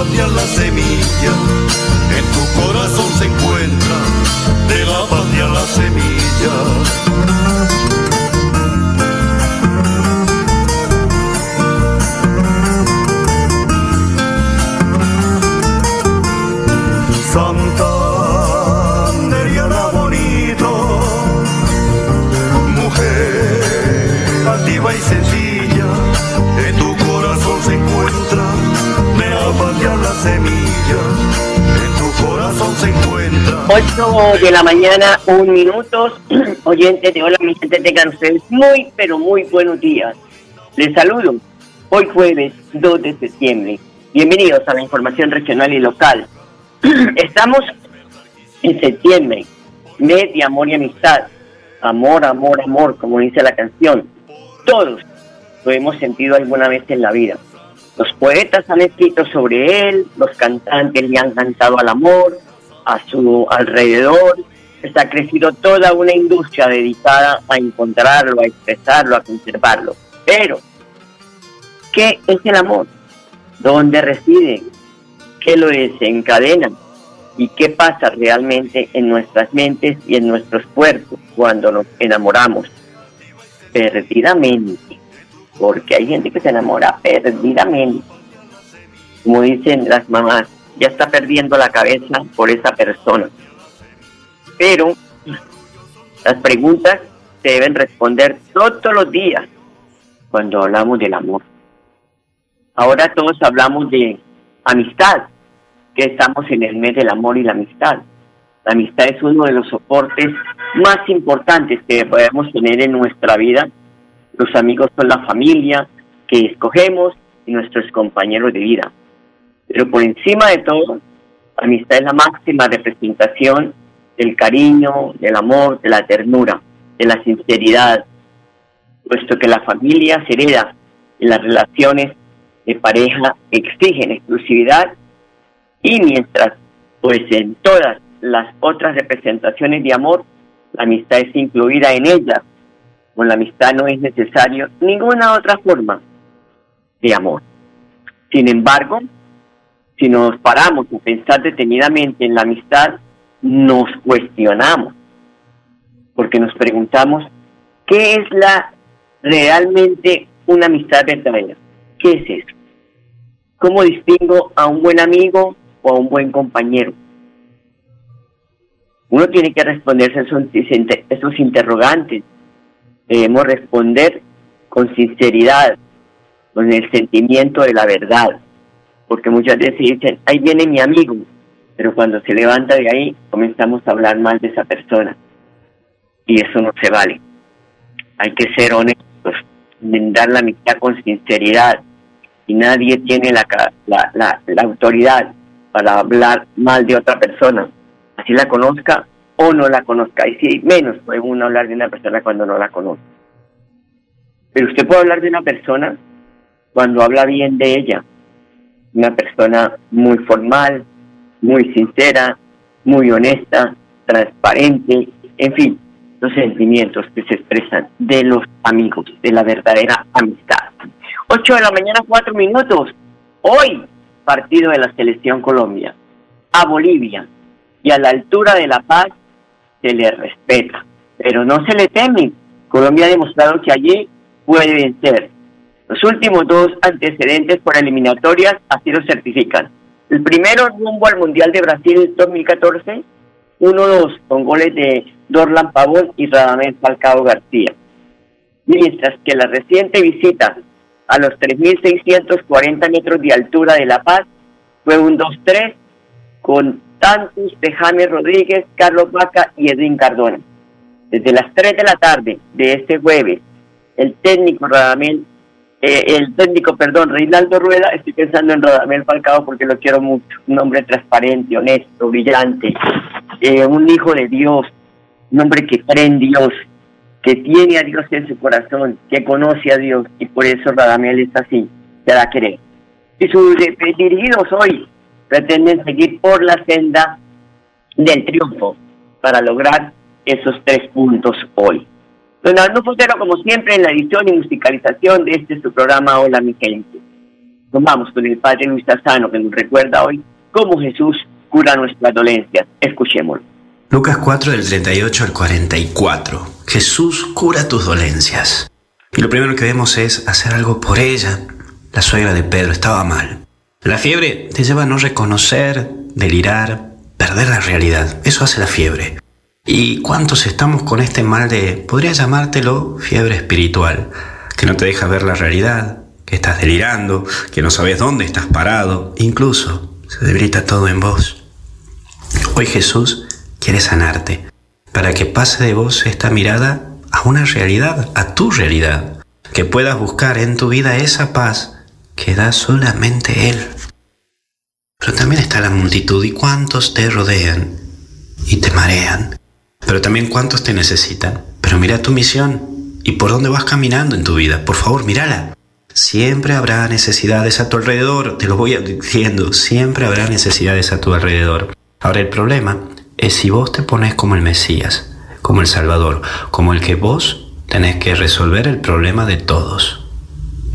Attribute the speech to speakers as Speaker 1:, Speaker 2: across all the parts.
Speaker 1: Patria la semilla, en tu corazón se encuentra de la patria la semilla.
Speaker 2: 8 de la mañana, un minuto. Oyentes de Hola, mi gente, tengan ustedes muy, pero muy buenos días. Les saludo. Hoy jueves 2 de septiembre. Bienvenidos a la información regional y local. Estamos en septiembre, mes de amor y amistad. Amor, amor, amor, como dice la canción. Todos lo hemos sentido alguna vez en la vida. Los poetas han escrito sobre él, los cantantes le han cantado al amor, a su alrededor. Está crecido toda una industria dedicada a encontrarlo, a expresarlo, a conservarlo. Pero, ¿qué es el amor? ¿Dónde reside? ¿Qué lo desencadena? ¿Y qué pasa realmente en nuestras mentes y en nuestros cuerpos cuando nos enamoramos? Perdidamente. Porque hay gente que se enamora perdidamente. Como dicen las mamás, ya está perdiendo la cabeza por esa persona. Pero las preguntas se deben responder todos los días cuando hablamos del amor. Ahora todos hablamos de amistad, que estamos en el mes del amor y la amistad. La amistad es uno de los soportes más importantes que podemos tener en nuestra vida. Los amigos son la familia que escogemos y nuestros compañeros de vida. Pero por encima de todo, la amistad es la máxima representación del cariño, del amor, de la ternura, de la sinceridad, puesto que la familia se hereda y las relaciones de pareja exigen exclusividad y mientras pues en todas las otras representaciones de amor la amistad es incluida en ella. Con la amistad no es necesario ninguna otra forma de amor. Sin embargo si nos paramos a pensar detenidamente en la amistad nos cuestionamos porque nos preguntamos qué es la realmente una amistad verdadera qué es eso cómo distingo a un buen amigo o a un buen compañero. Uno tiene que responderse esos, esos interrogantes. Debemos responder con sinceridad, con el sentimiento de la verdad. Porque muchas veces dicen, ahí viene mi amigo, pero cuando se levanta de ahí comenzamos a hablar mal de esa persona. Y eso no se vale. Hay que ser honestos, dar la amistad con sinceridad. Y nadie tiene la, la, la, la autoridad para hablar mal de otra persona, así la conozca o no la conozca. Y si menos puede uno hablar de una persona cuando no la conoce. Pero usted puede hablar de una persona cuando habla bien de ella. Una persona muy formal, muy sincera, muy honesta, transparente, en fin, los sentimientos que se expresan de los amigos, de la verdadera amistad. 8 de la mañana, 4 minutos. Hoy partido de la selección Colombia a Bolivia y a la altura de la paz se le respeta. pero no se le teme. Colombia ha demostrado que allí puede vencer. Los últimos dos antecedentes por eliminatorias así lo certifican. El primero rumbo al Mundial de Brasil 2014, 1-2 con goles de Dorlan Pavón y Radamés Falcao García. Mientras que la reciente visita a los 3.640 metros de altura de La Paz fue un 2-3 con tantos de James Rodríguez, Carlos Vaca y Edwin Cardona. Desde las 3 de la tarde de este jueves, el técnico Radamel, eh, el técnico, perdón, Reinaldo Rueda, estoy pensando en Radamel Falcao porque lo quiero mucho, un hombre transparente, honesto, brillante, eh, un hijo de Dios, un hombre que cree en Dios, que tiene a Dios en su corazón, que conoce a Dios. Y por eso Radamel es así, se da a querer. Y sus dirigidos hoy pretenden seguir por la senda del triunfo para lograr esos tres puntos hoy. Don Arnulfo Fotero, como siempre, en la edición y musicalización de este su programa Hola mi gente. Nos vamos con el Padre Luis Tarzano, que nos recuerda hoy cómo Jesús cura nuestras dolencias. Escuchémoslo.
Speaker 3: Lucas 4 del 38 al 44. Jesús cura tus dolencias. Y lo primero que vemos es hacer algo por ella. La suegra de Pedro estaba mal. La fiebre te lleva a no reconocer, delirar, perder la realidad. Eso hace la fiebre. ¿Y cuántos estamos con este mal de, podría llamártelo, fiebre espiritual, que no te deja ver la realidad, que estás delirando, que no sabes dónde estás parado, incluso se debilita todo en vos? Hoy Jesús quiere sanarte para que pase de vos esta mirada a una realidad, a tu realidad, que puedas buscar en tu vida esa paz que da solamente Él. Pero también está la multitud y cuántos te rodean y te marean pero también cuántos te necesitan. Pero mira tu misión y por dónde vas caminando en tu vida. Por favor, mírala. Siempre habrá necesidades a tu alrededor, te lo voy diciendo, siempre habrá necesidades a tu alrededor. Ahora el problema es si vos te pones como el Mesías, como el Salvador, como el que vos tenés que resolver el problema de todos.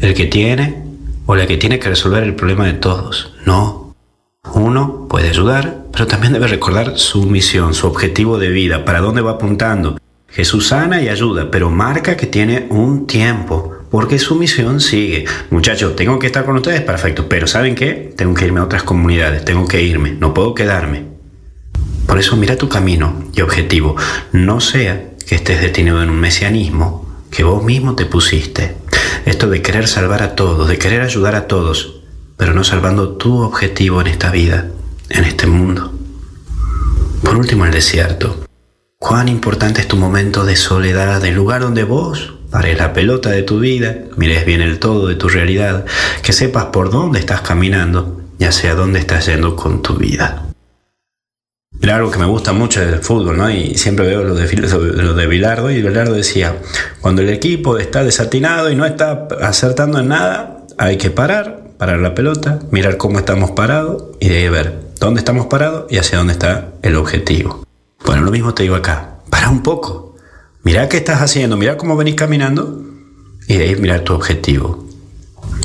Speaker 3: El que tiene o la que tiene que resolver el problema de todos. No. Uno puede ayudar, pero también debe recordar su misión, su objetivo de vida, para dónde va apuntando. Jesús sana y ayuda, pero marca que tiene un tiempo, porque su misión sigue. Muchachos, tengo que estar con ustedes, perfecto, pero ¿saben qué? Tengo que irme a otras comunidades, tengo que irme, no puedo quedarme. Por eso mira tu camino y objetivo, no sea que estés detenido en un mesianismo que vos mismo te pusiste. Esto de querer salvar a todos, de querer ayudar a todos, pero no salvando tu objetivo en esta vida en este mundo. Por último, el desierto. Cuán importante es tu momento de soledad, el lugar donde vos pares la pelota de tu vida, mires bien el todo de tu realidad, que sepas por dónde estás caminando y hacia dónde estás yendo con tu vida. Era algo que me gusta mucho del fútbol, ¿no? Y siempre veo lo de, lo de Bilardo, y Bilardo decía, cuando el equipo está desatinado y no está acertando en nada, hay que parar, parar la pelota, mirar cómo estamos parados y de ahí ver dónde estamos parados y hacia dónde está el objetivo. Bueno, lo mismo te digo acá. Para un poco. Mira qué estás haciendo, mira cómo venís caminando y de ahí mirar tu objetivo.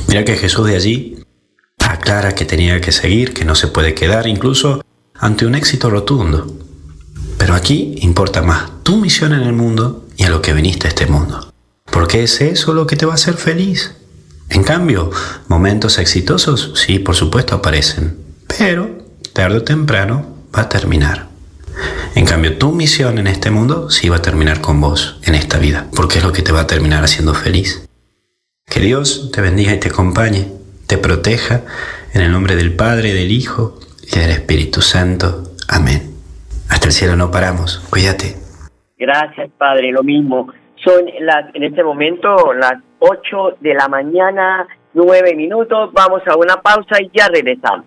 Speaker 3: Mira que Jesús de allí aclara que tenía que seguir, que no se puede quedar incluso ante un éxito rotundo. Pero aquí importa más tu misión en el mundo y a lo que viniste a este mundo. Porque es eso lo que te va a hacer feliz. En cambio, momentos exitosos, sí, por supuesto, aparecen. Pero tarde o temprano va a terminar. En cambio, tu misión en este mundo sí va a terminar con vos en esta vida, porque es lo que te va a terminar haciendo feliz. Que Dios te bendiga y te acompañe, te proteja, en el nombre del Padre, del Hijo y del Espíritu Santo. Amén. Hasta el cielo no paramos, cuídate.
Speaker 2: Gracias, Padre, lo mismo. Son en este momento las 8 de la mañana, 9 minutos. Vamos a una pausa y ya regresamos.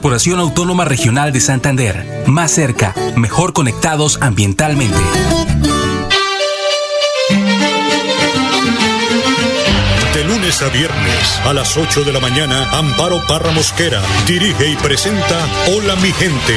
Speaker 4: Corporación Autónoma Regional de Santander. Más cerca, mejor conectados ambientalmente.
Speaker 5: De lunes a viernes a las 8 de la mañana, Amparo Parra Mosquera dirige y presenta Hola mi gente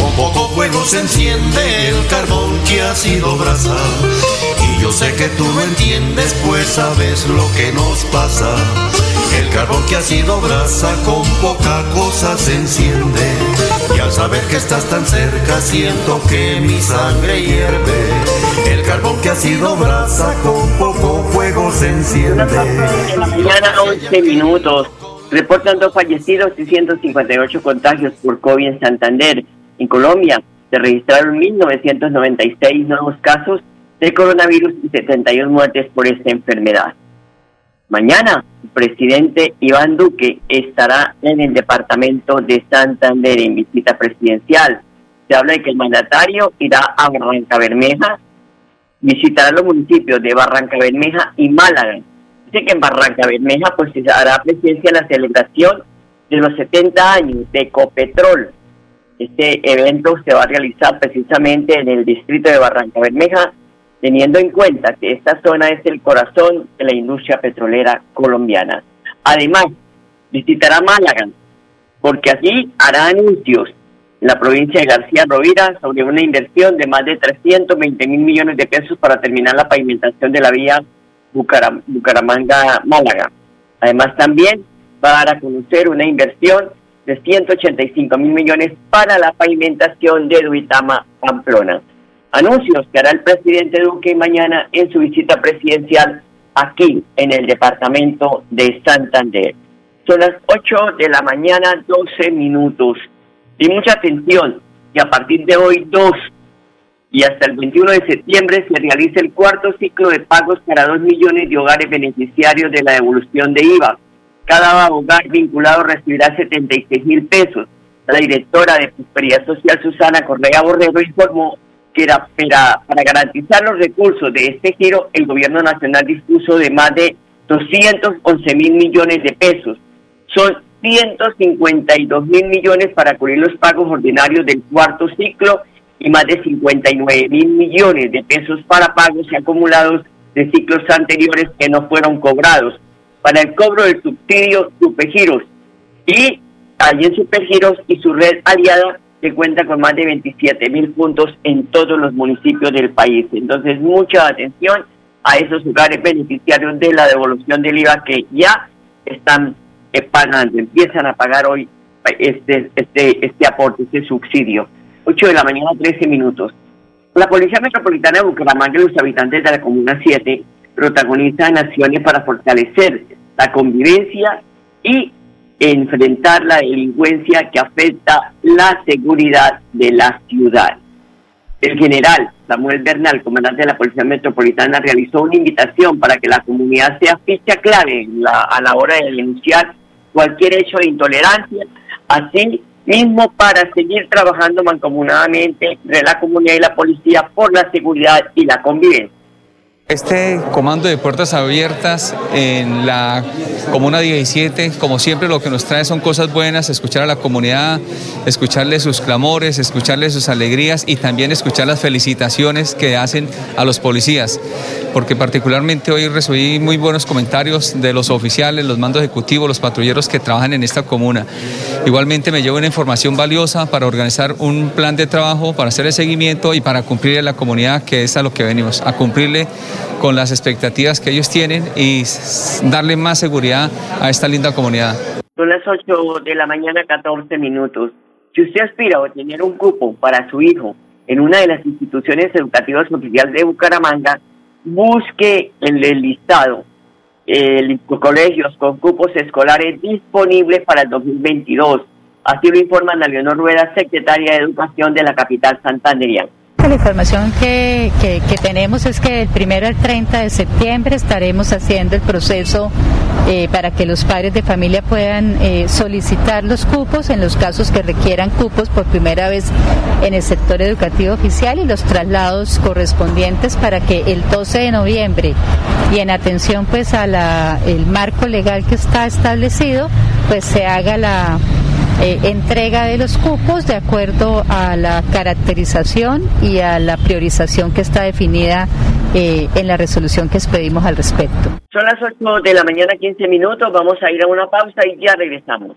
Speaker 1: Con poco fuego se enciende el carbón que ha sido brasa. Y yo sé que tú lo entiendes, pues sabes lo que nos pasa. El carbón que ha sido brasa con poca cosa se enciende. Y al saber que estás tan cerca siento que mi sangre hierve. El carbón que ha sido brasa con poco fuego se enciende.
Speaker 2: Mañana 11 minutos. Reportan dos fallecidos y 158 contagios por COVID en Santander. En Colombia se registraron 1.996 nuevos casos de coronavirus y 71 muertes por esta enfermedad. Mañana, el presidente Iván Duque estará en el departamento de Santander en visita presidencial. Se habla de que el mandatario irá a Barranca Bermeja, visitará los municipios de Barranca Bermeja y Málaga. Dice que en Barranca Bermeja pues se hará presencia la celebración de los 70 años de Ecopetrol. Este evento se va a realizar precisamente en el distrito de Barranca Bermeja teniendo en cuenta que esta zona es el corazón de la industria petrolera colombiana. Además, visitará Málaga, porque allí hará anuncios en la provincia de García Rovira sobre una inversión de más de 320 mil millones de pesos para terminar la pavimentación de la vía Bucaramanga-Málaga. Además, también va a dar a conocer una inversión de 185 mil millones para la pavimentación de Duitama-Pamplona anuncios que hará el presidente Duque mañana en su visita presidencial aquí en el departamento de Santander. Son las 8 de la mañana, 12 minutos. Y mucha atención, que a partir de hoy 2 y hasta el 21 de septiembre se realiza el cuarto ciclo de pagos para 2 millones de hogares beneficiarios de la devolución de IVA. Cada hogar vinculado recibirá 76 mil pesos. La directora de Prosperidad Social, Susana Correa Borrero, informó que para, para garantizar los recursos de este giro, el gobierno nacional dispuso de más de 211 mil millones de pesos. Son 152 mil millones para cubrir los pagos ordinarios del cuarto ciclo y más de 59 mil millones de pesos para pagos acumulados de ciclos anteriores que no fueron cobrados. Para el cobro del subsidio Supergiros y allí en Supergiros y su red aliada que cuenta con más de 27 mil puntos en todos los municipios del país. Entonces, mucha atención a esos lugares beneficiarios de la devolución del IVA que ya están eh, pagando, empiezan a pagar hoy este, este, este aporte, este subsidio. 8 de la mañana, 13 minutos. La Policía Metropolitana de Bucaramanga y los habitantes de la Comuna 7 protagonizan acciones para fortalecer la convivencia y enfrentar la delincuencia que afecta la seguridad de la ciudad. El general Samuel Bernal, comandante de la Policía Metropolitana, realizó una invitación para que la comunidad sea ficha clave a la hora de denunciar cualquier hecho de intolerancia, así mismo para seguir trabajando mancomunadamente entre la comunidad y la policía por la seguridad y la convivencia.
Speaker 6: Este comando de puertas abiertas en la Comuna 17, como siempre lo que nos trae son cosas buenas, escuchar a la comunidad, escucharle sus clamores, escucharle sus alegrías y también escuchar las felicitaciones que hacen a los policías, porque particularmente hoy recibí muy buenos comentarios de los oficiales, los mandos ejecutivos, los patrulleros que trabajan en esta comuna. Igualmente me llevo una información valiosa para organizar un plan de trabajo, para hacer el seguimiento y para cumplirle a la comunidad, que es a lo que venimos, a cumplirle con las expectativas que ellos tienen y darle más seguridad a esta linda comunidad.
Speaker 2: Son las 8 de la mañana, 14 minutos. Si usted aspira a obtener un cupo para su hijo en una de las instituciones educativas oficiales de Bucaramanga, busque en el listado eh, colegios con cupos escolares disponibles para el 2022. Así lo informa Leonor Rueda, secretaria de Educación de la capital
Speaker 7: La información que, que, tenemos es que el primero al 30 de septiembre estaremos haciendo el proceso eh, para que los padres de familia puedan eh, solicitar los cupos en los casos que requieran cupos por primera vez en el sector educativo oficial y los traslados correspondientes para que el 12 de noviembre y en atención pues a la marco legal que está establecido pues se haga la eh, entrega de los cupos de acuerdo a la caracterización y a la priorización que está definida eh, en la resolución que expedimos al respecto.
Speaker 2: Son las 8 de la mañana, 15 minutos. Vamos a ir a una pausa y ya regresamos.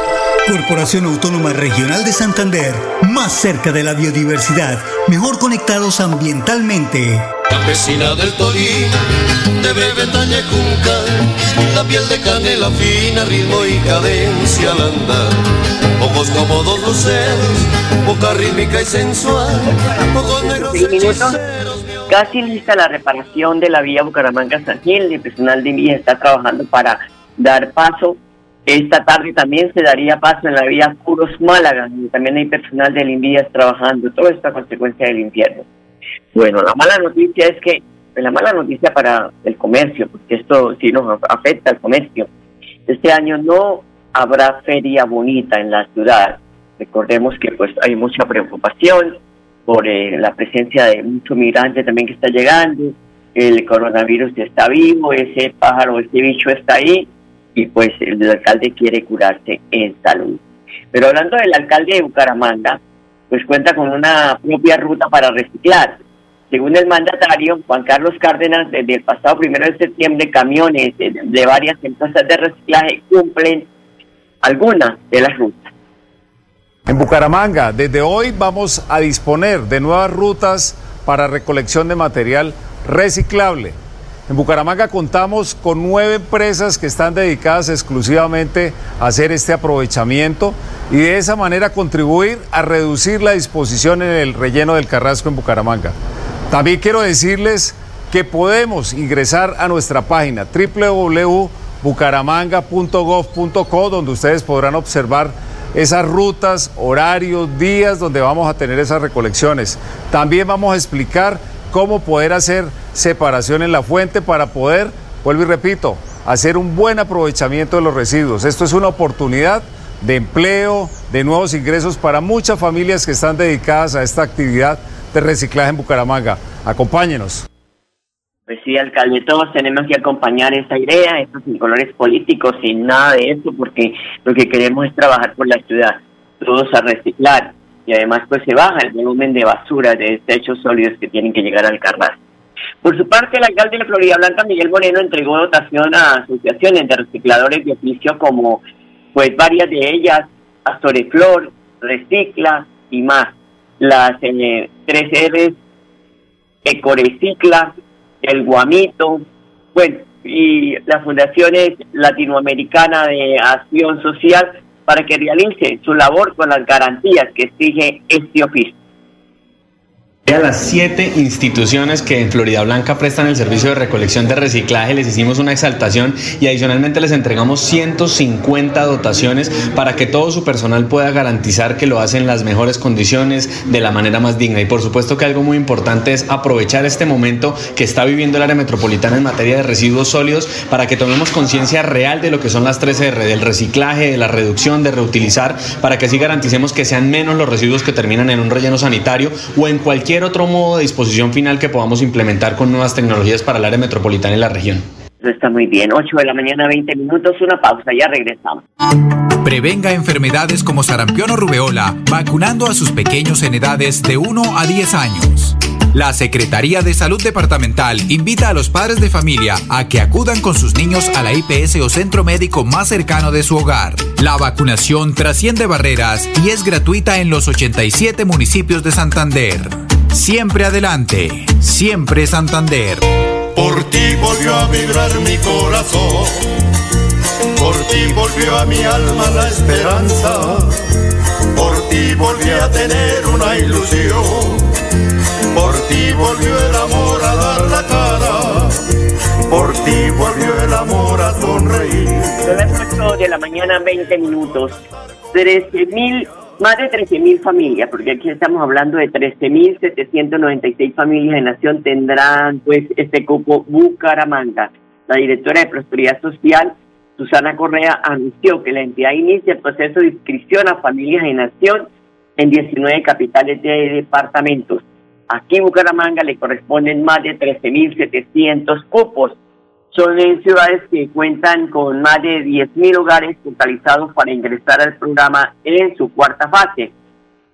Speaker 8: Corporación Autónoma Regional de Santander, más cerca de la biodiversidad, mejor conectados ambientalmente.
Speaker 1: Campesina del Torí, de Bebetaña Junca, la piel de canela fina, ritmo y cadencia al andar. Ojos como dos luceros, boca rítmica y sensual, ojos negros
Speaker 2: Casi lista la reparación de la vía Bucaramanga-San Gil. El personal de vía está trabajando para dar paso esta tarde también se daría paso en la vía Puros Málaga, y también hay personal del Invías trabajando, toda esta consecuencia del infierno. Bueno, la mala noticia es que, la mala noticia para el comercio, porque esto sí nos afecta al comercio, este año no habrá feria bonita en la ciudad. Recordemos que pues hay mucha preocupación por eh, la presencia de mucho migrante también que está llegando, el coronavirus está vivo, ese pájaro, ese bicho está ahí, y pues el alcalde quiere curarse en salud. Pero hablando del alcalde de Bucaramanga, pues cuenta con una propia ruta para reciclar. Según el mandatario Juan Carlos Cárdenas, desde el pasado primero de septiembre, camiones de, varias empresas de reciclaje cumplen algunas de las rutas.
Speaker 9: En Bucaramanga, desde hoy vamos a disponer de nuevas rutas para recolección de material reciclable. En Bucaramanga contamos con nueve empresas que están dedicadas exclusivamente a hacer este aprovechamiento y de esa manera contribuir a reducir la disposición en el relleno del Carrasco en Bucaramanga. También quiero decirles que podemos ingresar a nuestra página www.bucaramanga.gov.co donde ustedes podrán observar esas rutas, horarios, días donde vamos a tener esas recolecciones. También vamos a explicar cómo poder hacer separación en la fuente para poder, vuelvo y repito, hacer un buen aprovechamiento de los residuos. Esto es una oportunidad de empleo, de nuevos ingresos para muchas familias que están dedicadas a esta actividad de reciclaje en Bucaramanga. Acompáñenos.
Speaker 2: Pues sí, alcalde, todos tenemos que acompañar esta idea, estos sin colores políticos, sin nada de eso, porque lo que queremos es trabajar por la ciudad, todos a reciclar y además pues se baja el volumen de basura, de desechos sólidos que tienen que llegar al carnal. Por su parte, el alcalde de Florida Blanca, Miguel Moreno, entregó dotación a asociaciones de recicladores de oficio como pues varias de ellas, Astoreflor, Recicla y más. Las eh, tres R's, Ecorecicla, El Guamito, bueno, y las fundaciones latinoamericanas de acción social para que realice su labor con las garantías que exige este oficio.
Speaker 10: A las siete instituciones que en Florida Blanca prestan el servicio de recolección de reciclaje les hicimos una exaltación y adicionalmente les entregamos 150 dotaciones para que todo su personal pueda garantizar que lo hacen en las mejores condiciones, de la manera más digna. Y por supuesto que algo muy importante es aprovechar este momento que está viviendo el área metropolitana en materia de residuos sólidos para que tomemos conciencia real de lo que son las 3R, del reciclaje, de la reducción, de reutilizar, para que así garanticemos que sean menos los residuos que terminan en un relleno sanitario o en cualquier otro modo de disposición final que podamos implementar con nuevas tecnologías para el área metropolitana y la región.
Speaker 2: Está muy bien, 8 de la mañana, 20 minutos, una pausa, ya regresamos.
Speaker 11: Prevenga enfermedades como sarampión o rubeola vacunando a sus pequeños en edades de 1 a 10 años. La Secretaría de Salud Departamental invita a los padres de familia a que acudan con sus niños a la IPS o centro médico más cercano de su hogar. La vacunación trasciende barreras y es gratuita en los 87 municipios de Santander. Siempre adelante, siempre Santander.
Speaker 1: Por ti volvió a vibrar mi corazón, por ti volvió a mi alma la esperanza, por ti volví a tener una ilusión, por ti volvió el amor a dar la cara, por ti volvió el amor a sonreír.
Speaker 2: Son las 8 de la mañana, 20 minutos. 13 mil más de 13.000 familias, porque aquí estamos hablando de 13.796 familias de Nación, tendrán pues este cupo Bucaramanga. La directora de Prosperidad Social, Susana Correa, anunció que la entidad inicia el proceso de inscripción a familias de Nación en 19 capitales de departamentos. Aquí Bucaramanga le corresponden más de 13.700 cupos son en ciudades que cuentan con más de 10.000 hogares totalizados para ingresar al programa en su cuarta fase.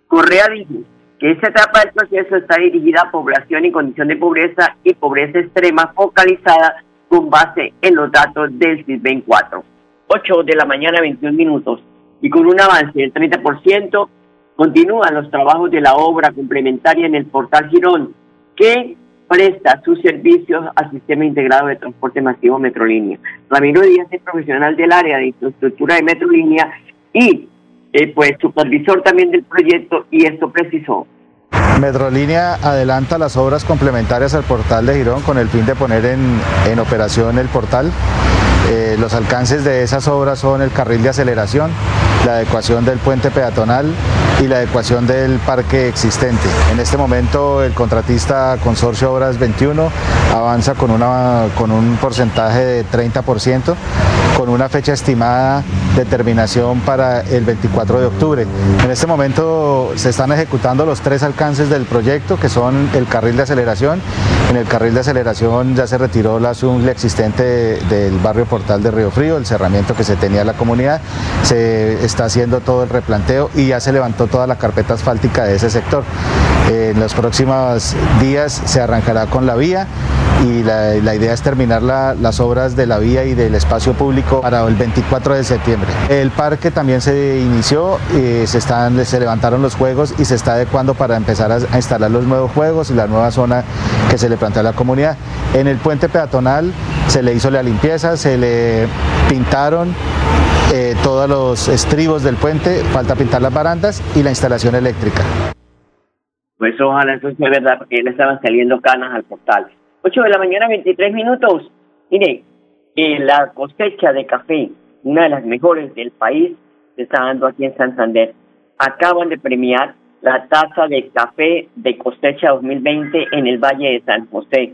Speaker 2: Correa dijo que esta etapa del proceso está dirigida a población en condición de pobreza y pobreza extrema focalizada con base en los datos del CISBEN 4. 8 de la mañana, 21 minutos. Y con un avance del 30%, continúan los trabajos de la obra complementaria en el portal Girón, que presta sus servicios al Sistema Integrado de Transporte Masivo Metrolínea. Ramiro Díaz es profesional del área de infraestructura de Metrolínea y eh, pues supervisor también del proyecto y esto precisó.
Speaker 12: Metrolínea adelanta las obras complementarias al portal de Girón con el fin de poner en, en operación el portal. Eh, los alcances de esas obras son el carril de aceleración, la adecuación del puente peatonal y la adecuación del parque existente. En este momento el contratista Consorcio Obras 21 avanza con, una, con un porcentaje de 30%, con una fecha estimada de terminación para el 24 de octubre. En este momento se están ejecutando los tres alcances del proyecto, que son el carril de aceleración. En el carril de aceleración ya se retiró la zungle existente del barrio Portal de Río Frío, el cerramiento que se tenía en la comunidad. Se está haciendo todo el replanteo y ya se levantó toda la carpeta asfáltica de ese sector. En los próximos días se arrancará con la vía y la, idea es terminar las obras de la vía y del espacio público para el 24 de septiembre. El parque también se inició, eh, se, están, se levantaron los juegos y se está adecuando para empezar a, instalar los nuevos juegos y la nueva zona que se le plantea a la comunidad. En el puente peatonal se le hizo la limpieza, se le pintaron eh, todos los estribos del puente, falta pintar las barandas y la instalación eléctrica.
Speaker 2: Pues ojalá eso sea verdad, porque le estaban saliendo canas al portal. 8 de la mañana, 23 minutos. Mire, eh, la cosecha de café, una de las mejores del país, se está dando aquí en Santander. Acaban de premiar la tasa de café de cosecha 2020 en el Valle de San José.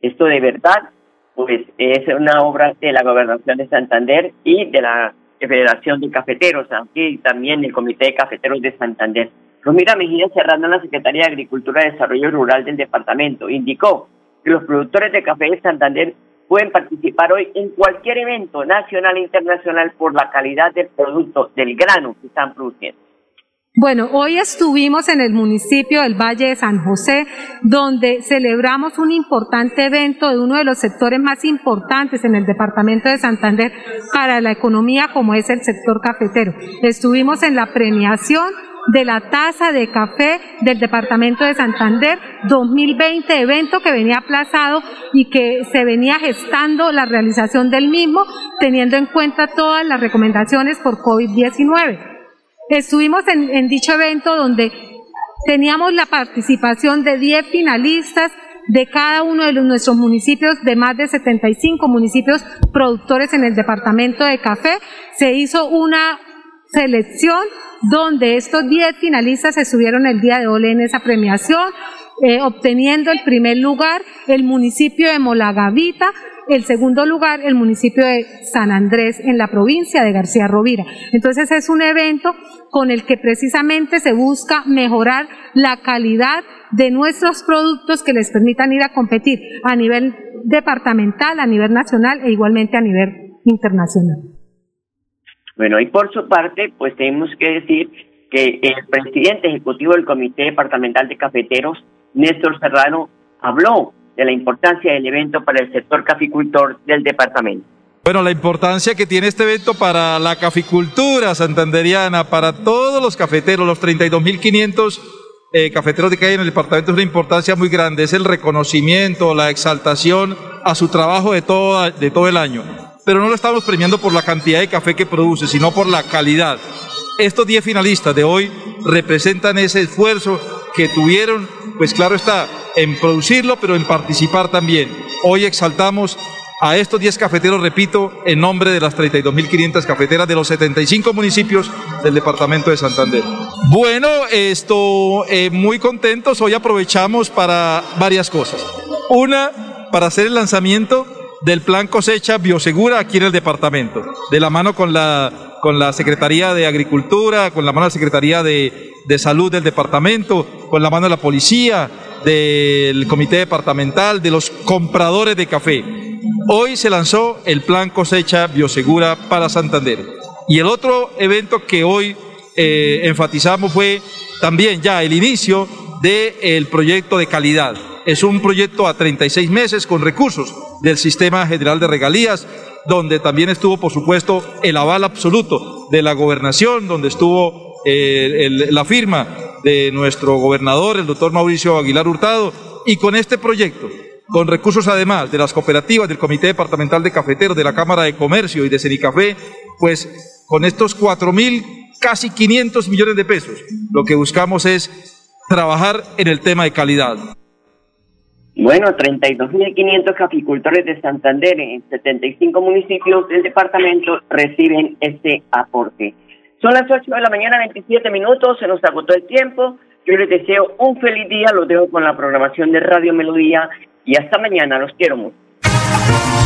Speaker 2: Esto de verdad pues es una obra de la Gobernación de Santander y de la Federación de Cafeteros, y también el Comité de Cafeteros de Santander. Romira Mejía Serrano, la Secretaría de Agricultura y Desarrollo Rural del departamento, indicó que los productores de café de Santander pueden participar hoy en cualquier evento nacional e internacional por la calidad del producto, del grano que están produciendo.
Speaker 13: Bueno, hoy estuvimos en el municipio del Valle de San José, donde celebramos un importante evento de uno de los sectores más importantes en el departamento de Santander para la economía, como es el sector cafetero. Estuvimos en la premiación de la tasa de café del departamento de Santander 2020, evento que venía aplazado y que se venía gestando la realización del mismo, teniendo en cuenta todas las recomendaciones por COVID-19. Estuvimos en, dicho evento donde teníamos la participación de 10 finalistas de cada uno de los, nuestros municipios, de más de 75 municipios productores en el departamento de café. Se hizo una selección donde estos 10 finalistas estuvieron el día de hoy en esa premiación, eh, obteniendo el primer lugar el municipio de Molagavita, el segundo lugar el municipio de San Andrés en la provincia de García Rovira. Entonces es un evento con el que precisamente se busca mejorar la calidad de nuestros productos que les permitan ir a competir a nivel departamental, a nivel nacional e igualmente a nivel internacional.
Speaker 2: Bueno, y por su parte, pues tenemos que decir que el presidente ejecutivo del Comité Departamental de Cafeteros, Néstor Serrano, habló de la importancia del evento para el sector caficultor del departamento.
Speaker 14: Bueno, la importancia que tiene este evento para la caficultura santanderiana, para todos los cafeteros, los 32.500 eh, cafeteros que hay en el departamento es una importancia muy grande, es el reconocimiento, la exaltación a su trabajo de todo, de todo el año. Pero no lo estamos premiando por la cantidad de café que produce, sino por la calidad. Estos 10 finalistas de hoy representan ese esfuerzo que tuvieron, pues claro está, en producirlo, pero en participar también. Hoy exaltamos a estos 10 cafeteros, repito, en nombre de las 32.500 cafeteras de los 75 municipios del departamento de Santander. Bueno, esto, eh, muy contentos, hoy aprovechamos para varias cosas. Una, para hacer el lanzamiento del plan cosecha biosegura aquí en el departamento, de la mano con la, con la Secretaría de Agricultura, con la mano de la Secretaría de, de Salud del departamento, con la mano de la policía, del comité departamental, de los compradores de café. Hoy se lanzó el plan cosecha biosegura para Santander. Y el otro evento que hoy eh, enfatizamos fue también ya el inicio del proyecto de calidad. Es un proyecto a 36 meses con recursos del Sistema General de Regalías, donde también estuvo, por supuesto, el aval absoluto de la gobernación, donde estuvo eh, la firma de nuestro gobernador, el doctor Mauricio Aguilar Hurtado, y con este proyecto con recursos además de las cooperativas, del Comité Departamental de Cafeteros, de la Cámara de Comercio y de Cenicafé, pues con estos cuatro mil, casi 500 millones de pesos, lo que buscamos es trabajar en el tema de calidad.
Speaker 2: Bueno, 32.500 caficultores de Santander en 75 municipios del departamento reciben este aporte. Son las 8 de la mañana, 27 minutos, se nos agotó el tiempo. Yo les deseo un feliz día, los dejo con la programación de Radio Melodía y hasta mañana, los quiero mucho.